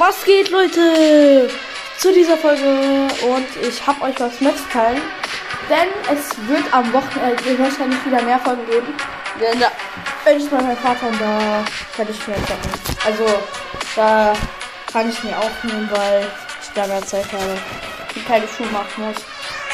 Was geht, Leute? Zu dieser Folge und ich habe euch was mitzuteilen. Denn es wird am Wochenende wahrscheinlich wieder mehr Folgen geben. Denn da bin ich bei meinem Vater und da kann ich mir zocken. Also da kann ich mir aufnehmen, weil ich da mehr Zeit habe die keine Schuhe machen muss.